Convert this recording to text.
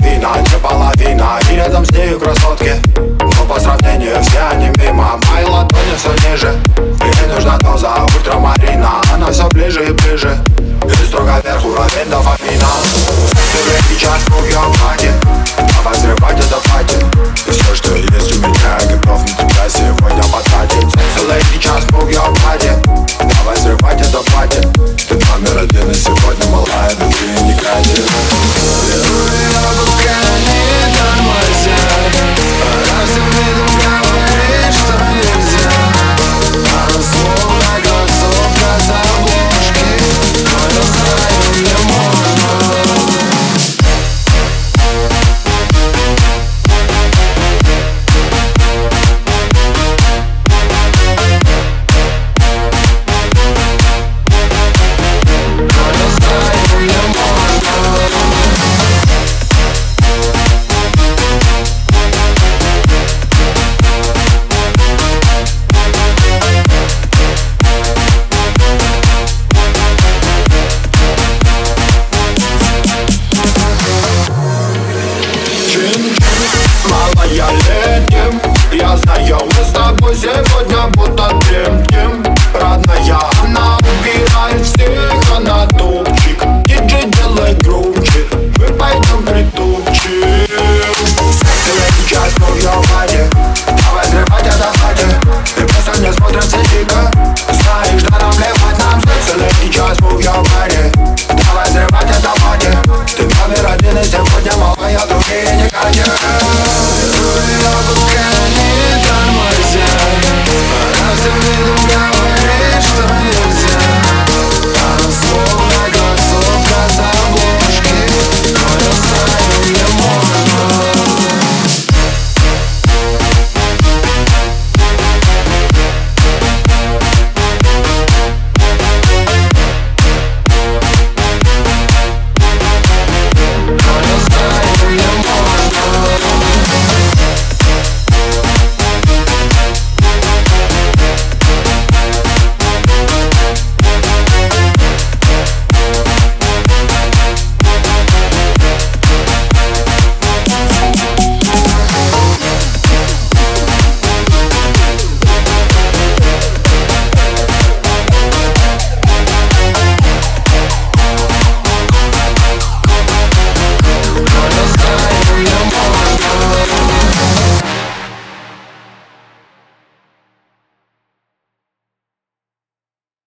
Medina and Jabba your.